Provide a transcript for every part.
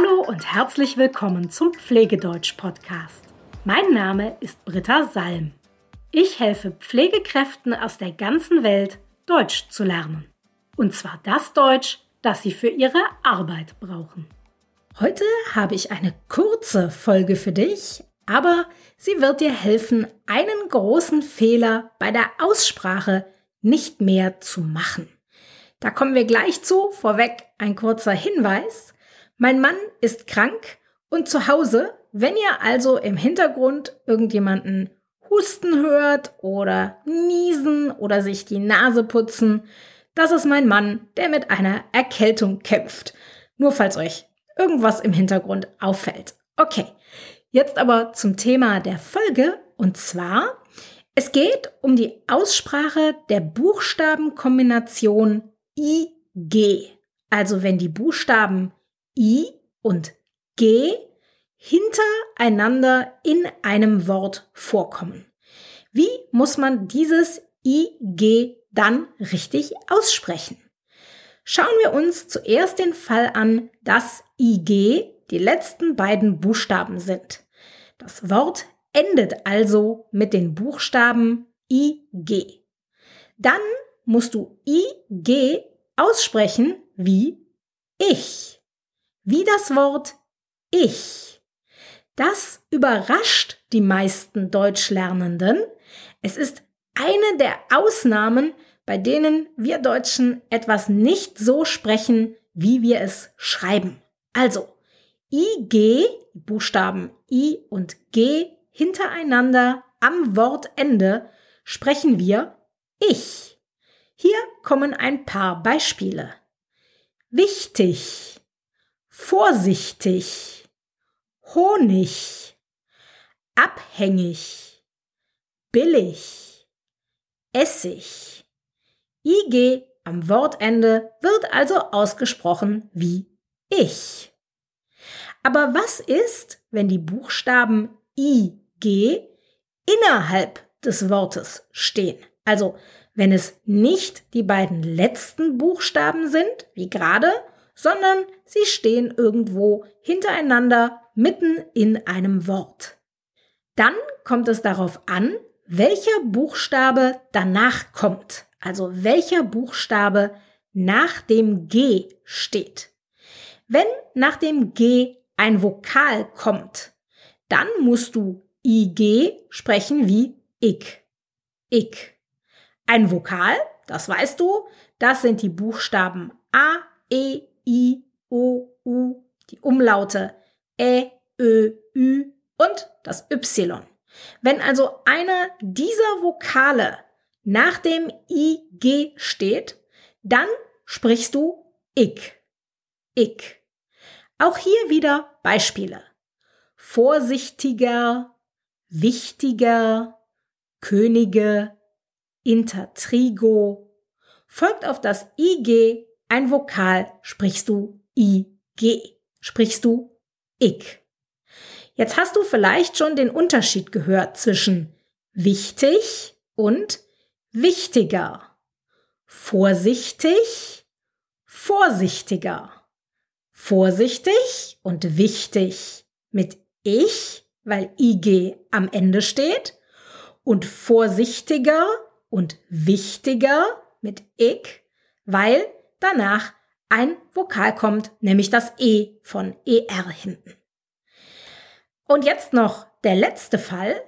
Hallo und herzlich willkommen zum Pflegedeutsch-Podcast. Mein Name ist Britta Salm. Ich helfe Pflegekräften aus der ganzen Welt, Deutsch zu lernen. Und zwar das Deutsch, das sie für ihre Arbeit brauchen. Heute habe ich eine kurze Folge für dich, aber sie wird dir helfen, einen großen Fehler bei der Aussprache nicht mehr zu machen. Da kommen wir gleich zu. Vorweg ein kurzer Hinweis. Mein Mann ist krank und zu Hause, wenn ihr also im Hintergrund irgendjemanden husten hört oder niesen oder sich die Nase putzen, das ist mein Mann, der mit einer Erkältung kämpft. Nur falls euch irgendwas im Hintergrund auffällt. Okay, jetzt aber zum Thema der Folge und zwar, es geht um die Aussprache der Buchstabenkombination IG. Also wenn die Buchstaben I und G hintereinander in einem Wort vorkommen. Wie muss man dieses IG dann richtig aussprechen? Schauen wir uns zuerst den Fall an, dass IG die letzten beiden Buchstaben sind. Das Wort endet also mit den Buchstaben IG. Dann musst du IG aussprechen wie ich wie das Wort ich. Das überrascht die meisten Deutschlernenden. Es ist eine der Ausnahmen, bei denen wir Deutschen etwas nicht so sprechen, wie wir es schreiben. Also, IG, Buchstaben I und G hintereinander am Wortende sprechen wir ich. Hier kommen ein paar Beispiele. Wichtig, vorsichtig, Honig, abhängig, billig, Essig. IG am Wortende wird also ausgesprochen wie ich. Aber was ist, wenn die Buchstaben IG innerhalb des Wortes stehen? Also wenn es nicht die beiden letzten Buchstaben sind, wie gerade, sondern sie stehen irgendwo hintereinander mitten in einem Wort. Dann kommt es darauf an, welcher Buchstabe danach kommt, also welcher Buchstabe nach dem G steht. Wenn nach dem G ein Vokal kommt, dann musst du IG sprechen wie ich. Ich. Ein Vokal, das weißt du, das sind die Buchstaben A, E, I, O, U, die Umlaute Ä, Ö, Ü und das Y. Wenn also einer dieser Vokale nach dem IG steht, dann sprichst du ich. Ich. Auch hier wieder Beispiele. Vorsichtiger, wichtiger, Könige, Intertrigo. Folgt auf das IG ein Vokal sprichst du IG, sprichst du ich. Jetzt hast du vielleicht schon den Unterschied gehört zwischen wichtig und wichtiger. Vorsichtig, vorsichtiger. Vorsichtig und wichtig mit ich, weil IG am Ende steht. Und vorsichtiger und wichtiger mit ich, weil danach ein Vokal kommt, nämlich das E von ER hinten. Und jetzt noch der letzte Fall,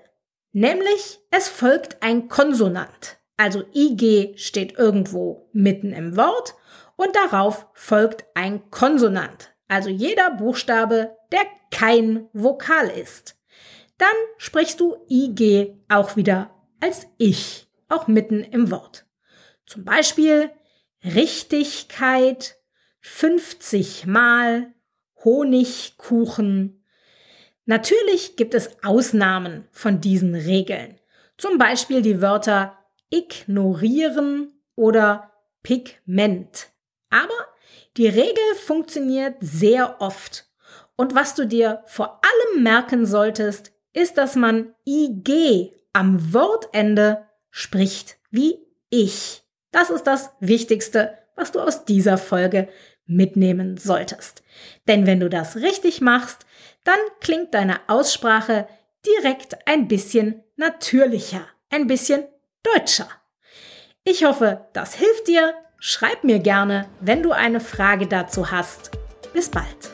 nämlich es folgt ein Konsonant. Also IG steht irgendwo mitten im Wort und darauf folgt ein Konsonant. Also jeder Buchstabe, der kein Vokal ist. Dann sprichst du IG auch wieder als Ich, auch mitten im Wort. Zum Beispiel Richtigkeit, 50 Mal, Honigkuchen. Natürlich gibt es Ausnahmen von diesen Regeln. Zum Beispiel die Wörter ignorieren oder Pigment. Aber die Regel funktioniert sehr oft. Und was du dir vor allem merken solltest, ist, dass man IG am Wortende spricht wie ich. Das ist das Wichtigste, was du aus dieser Folge mitnehmen solltest. Denn wenn du das richtig machst, dann klingt deine Aussprache direkt ein bisschen natürlicher, ein bisschen deutscher. Ich hoffe, das hilft dir. Schreib mir gerne, wenn du eine Frage dazu hast. Bis bald.